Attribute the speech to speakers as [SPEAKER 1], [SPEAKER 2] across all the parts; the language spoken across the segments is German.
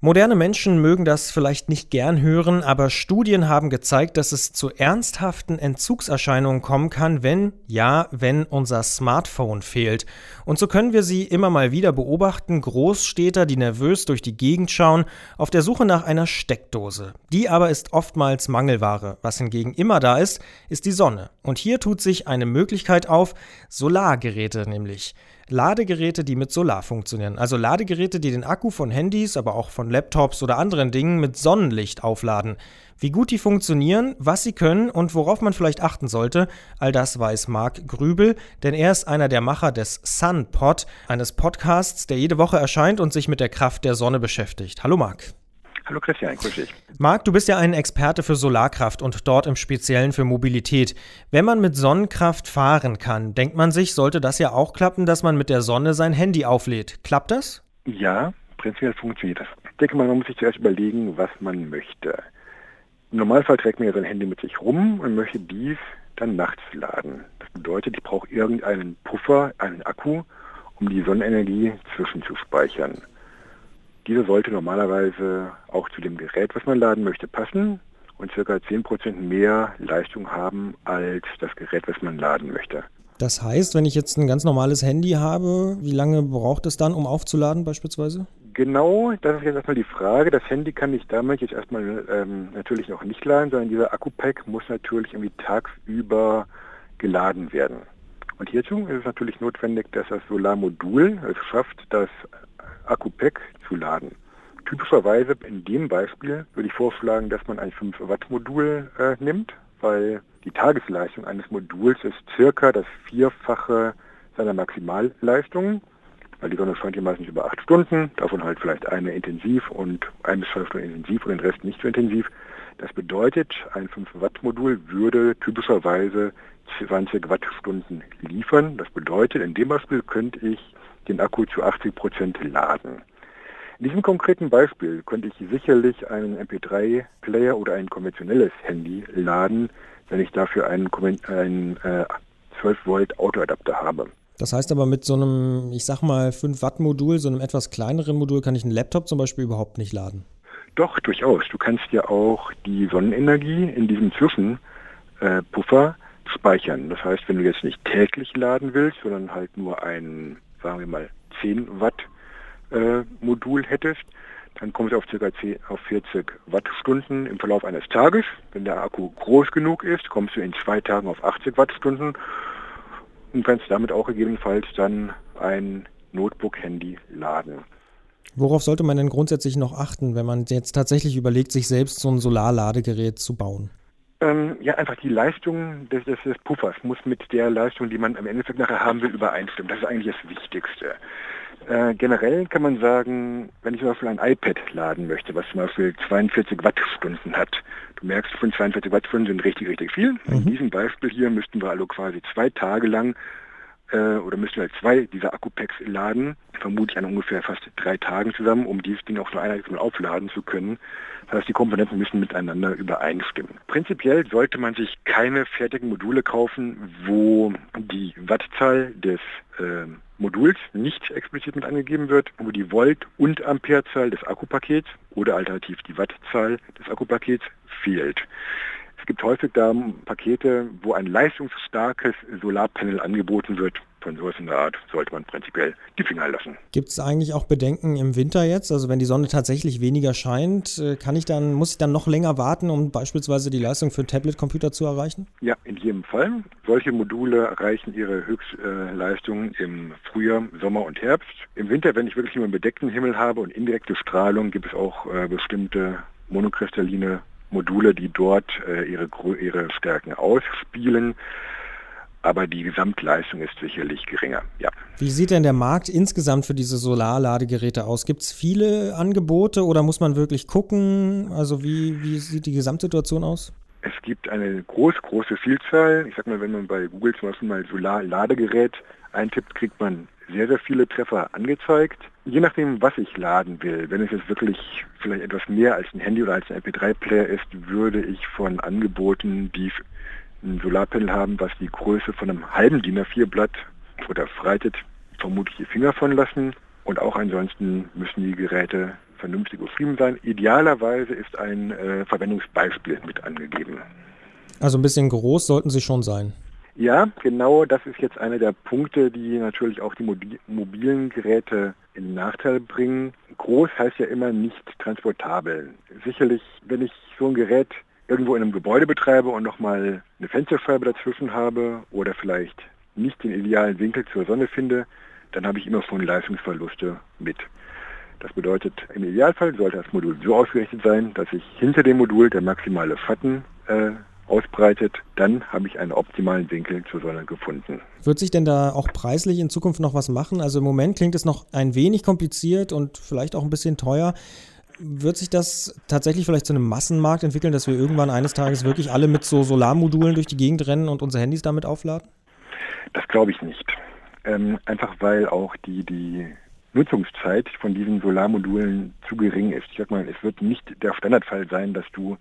[SPEAKER 1] Moderne Menschen mögen das vielleicht nicht gern hören, aber Studien haben gezeigt, dass es zu ernsthaften Entzugserscheinungen kommen kann, wenn, ja, wenn unser Smartphone fehlt. Und so können wir sie immer mal wieder beobachten, Großstädter, die nervös durch die Gegend schauen, auf der Suche nach einer Steckdose. Die aber ist oftmals Mangelware. Was hingegen immer da ist, ist die Sonne. Und hier tut sich eine Möglichkeit auf, Solargeräte nämlich. Ladegeräte, die mit Solar funktionieren. Also Ladegeräte, die den Akku von Handys, aber auch von Laptops oder anderen Dingen mit Sonnenlicht aufladen. Wie gut die funktionieren, was sie können und worauf man vielleicht achten sollte, all das weiß Marc Grübel, denn er ist einer der Macher des SunPod, eines Podcasts, der jede Woche erscheint und sich mit der Kraft der Sonne beschäftigt. Hallo Marc.
[SPEAKER 2] Hallo Christian, grüß dich.
[SPEAKER 1] Marc, du bist ja ein Experte für Solarkraft und dort im Speziellen für Mobilität. Wenn man mit Sonnenkraft fahren kann, denkt man sich, sollte das ja auch klappen, dass man mit der Sonne sein Handy auflädt. Klappt das?
[SPEAKER 2] Ja, prinzipiell funktioniert das. Ich denke mal, man muss sich zuerst überlegen, was man möchte. Im Normalfall trägt man ja sein Handy mit sich rum und möchte dies dann nachts laden. Das bedeutet, ich brauche irgendeinen Puffer, einen Akku, um die Sonnenenergie zwischenzuspeichern. Diese sollte normalerweise auch zu dem Gerät, was man laden möchte, passen und circa 10% mehr Leistung haben als das Gerät, was man laden möchte.
[SPEAKER 1] Das heißt, wenn ich jetzt ein ganz normales Handy habe, wie lange braucht es dann, um aufzuladen beispielsweise?
[SPEAKER 2] Genau, das ist jetzt erstmal die Frage. Das Handy kann ich damit jetzt erstmal ähm, natürlich noch nicht laden, sondern dieser Akku-Pack muss natürlich irgendwie tagsüber geladen werden. Und hierzu ist es natürlich notwendig, dass das Solarmodul es schafft, das Akku-Pack zu laden. Typischerweise in dem Beispiel würde ich vorschlagen, dass man ein 5 Watt Modul äh, nimmt, weil die Tagesleistung eines Moduls ist circa das Vierfache seiner Maximalleistung, weil die Sonne scheint hier meistens über acht Stunden, davon halt vielleicht eine intensiv und ein bis zwei Stunden intensiv und den Rest nicht so intensiv. Das bedeutet, ein 5 Watt Modul würde typischerweise 20 Wattstunden liefern. Das bedeutet, in dem Beispiel könnte ich den Akku zu 80 Prozent laden. In diesem konkreten Beispiel könnte ich sicherlich einen MP3-Player oder ein konventionelles Handy laden, wenn ich dafür einen, einen äh, 12 Volt Autoadapter habe.
[SPEAKER 1] Das heißt aber mit so einem, ich sag mal, 5 Watt Modul, so einem etwas kleineren Modul, kann ich einen Laptop zum Beispiel überhaupt nicht laden.
[SPEAKER 2] Doch, durchaus. Du kannst ja auch die Sonnenenergie in diesem Zwischenpuffer äh, speichern. Das heißt, wenn du jetzt nicht täglich laden willst, sondern halt nur ein, sagen wir mal, 10 Watt äh, Modul hättest, dann kommst du auf ca. 10, auf 40 Wattstunden im Verlauf eines Tages. Wenn der Akku groß genug ist, kommst du in zwei Tagen auf 80 Wattstunden und kannst damit auch gegebenenfalls dann ein Notebook-Handy laden.
[SPEAKER 1] Worauf sollte man denn grundsätzlich noch achten, wenn man jetzt tatsächlich überlegt, sich selbst so ein Solarladegerät zu bauen?
[SPEAKER 2] Ähm, ja, einfach die Leistung des, des, des, Puffers muss mit der Leistung, die man am Endeffekt nachher haben will, übereinstimmen. Das ist eigentlich das Wichtigste. Äh, generell kann man sagen, wenn ich zum Beispiel ein iPad laden möchte, was zum Beispiel 42 Wattstunden hat, du merkst, von 42 Wattstunden sind richtig, richtig viel. Mhm. In diesem Beispiel hier müssten wir also quasi zwei Tage lang oder müssten wir halt zwei dieser Akku-Packs laden, vermutlich an ungefähr fast drei Tagen zusammen, um dieses Ding auch nur einheitlich aufladen zu können. Das heißt, die Komponenten müssen miteinander übereinstimmen. Prinzipiell sollte man sich keine fertigen Module kaufen, wo die Wattzahl des äh, Moduls nicht explizit mit angegeben wird, wo die Volt- und Amperezahl des Akkupakets oder alternativ die Wattzahl des Akkupakets fehlt. Es gibt häufig da Pakete, wo ein leistungsstarkes Solarpanel angeboten wird. Von sowas in der Art sollte man prinzipiell die Finger lassen.
[SPEAKER 1] Gibt es eigentlich auch Bedenken im Winter jetzt? Also wenn die Sonne tatsächlich weniger scheint, äh, kann ich dann, muss ich dann noch länger warten, um beispielsweise die Leistung für einen Tablet-Computer zu erreichen?
[SPEAKER 2] Ja, in jedem Fall. Solche Module erreichen ihre Höchstleistung im Frühjahr, Sommer und Herbst. Im Winter, wenn ich wirklich nur einen bedeckten Himmel habe und indirekte Strahlung, gibt es auch äh, bestimmte monokristalline Module, die dort äh, ihre, ihre Stärken ausspielen aber die Gesamtleistung ist sicherlich geringer. Ja.
[SPEAKER 1] Wie sieht denn der Markt insgesamt für diese Solarladegeräte aus? Gibt es viele Angebote oder muss man wirklich gucken? Also wie, wie sieht die Gesamtsituation aus?
[SPEAKER 2] Es gibt eine groß, große Vielzahl. Ich sag mal, wenn man bei Google zum Beispiel mal Solarladegerät eintippt, kriegt man sehr, sehr viele Treffer angezeigt. Je nachdem, was ich laden will, wenn es jetzt wirklich vielleicht etwas mehr als ein Handy oder als ein MP3-Player ist, würde ich von Angeboten, die ein Solarpanel haben, was die Größe von einem halben DIN A4-Blatt oder freitet vermutlich die Finger von lassen. Und auch ansonsten müssen die Geräte vernünftig beschrieben sein. Idealerweise ist ein äh, Verwendungsbeispiel mit angegeben.
[SPEAKER 1] Also ein bisschen groß sollten sie schon sein.
[SPEAKER 2] Ja, genau, das ist jetzt einer der Punkte, die natürlich auch die mobilen Geräte in Nachteil bringen. Groß heißt ja immer nicht transportabel. Sicherlich, wenn ich so ein Gerät irgendwo in einem Gebäude betreibe und nochmal eine Fensterscheibe dazwischen habe oder vielleicht nicht den idealen Winkel zur Sonne finde, dann habe ich immer schon Leistungsverluste mit. Das bedeutet, im Idealfall sollte das Modul so ausgerichtet sein, dass sich hinter dem Modul der maximale Schatten äh, ausbreitet, dann habe ich einen optimalen Winkel zur Sonne gefunden.
[SPEAKER 1] Wird sich denn da auch preislich in Zukunft noch was machen? Also im Moment klingt es noch ein wenig kompliziert und vielleicht auch ein bisschen teuer. Wird sich das tatsächlich vielleicht zu einem Massenmarkt entwickeln, dass wir irgendwann eines Tages wirklich alle mit so Solarmodulen durch die Gegend rennen und unsere Handys damit aufladen?
[SPEAKER 2] Das glaube ich nicht. Ähm, einfach weil auch die, die Nutzungszeit von diesen Solarmodulen zu gering ist. Ich sag mal, es wird nicht der Standardfall sein, dass du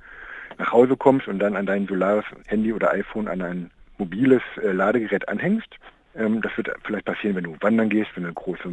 [SPEAKER 2] nach Hause kommst und dann an dein Solar-Handy oder iPhone an ein mobiles äh, Ladegerät anhängst. Ähm, das wird vielleicht passieren, wenn du wandern gehst, wenn du eine große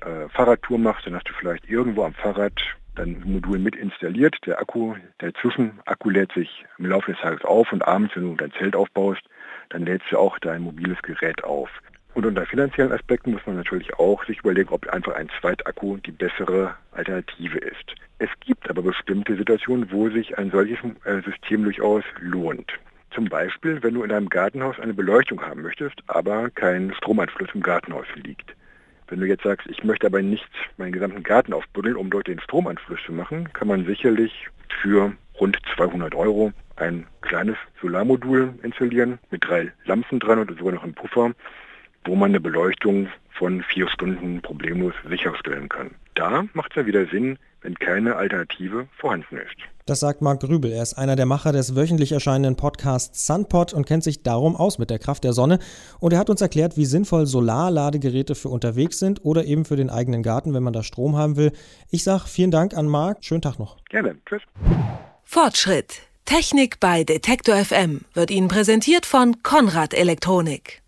[SPEAKER 2] äh, Fahrradtour machst, dann hast du vielleicht irgendwo am Fahrrad dein Modul mit installiert. Der Akku, der Zwischenakku lädt sich im Laufe des Tages auf und abends, wenn du dein Zelt aufbaust, dann lädst du auch dein mobiles Gerät auf. Und unter finanziellen Aspekten muss man natürlich auch sich überlegen, ob einfach ein Zweitakku die bessere Alternative ist. Es gibt aber bestimmte Situationen, wo sich ein solches äh, System durchaus lohnt. Zum Beispiel, wenn du in deinem Gartenhaus eine Beleuchtung haben möchtest, aber kein Stromanschluss im Gartenhaus liegt. Wenn du jetzt sagst, ich möchte aber nicht meinen gesamten Garten aufbuddeln, um dort den Stromanschluss zu machen, kann man sicherlich für rund 200 Euro ein kleines Solarmodul installieren mit drei Lampen dran und sogar noch einen Puffer, wo man eine Beleuchtung von vier Stunden problemlos sicherstellen kann. Da macht es ja wieder Sinn, wenn keine Alternative vorhanden ist.
[SPEAKER 1] Das sagt Marc Grübel. Er ist einer der Macher des wöchentlich erscheinenden Podcasts Sunpod und kennt sich darum aus mit der Kraft der Sonne. Und er hat uns erklärt, wie sinnvoll Solarladegeräte für unterwegs sind oder eben für den eigenen Garten, wenn man da Strom haben will. Ich sage vielen Dank an Marc. Schönen Tag noch.
[SPEAKER 2] Gerne. Tschüss.
[SPEAKER 3] Fortschritt. Technik bei Detektor FM wird Ihnen präsentiert von Konrad Elektronik.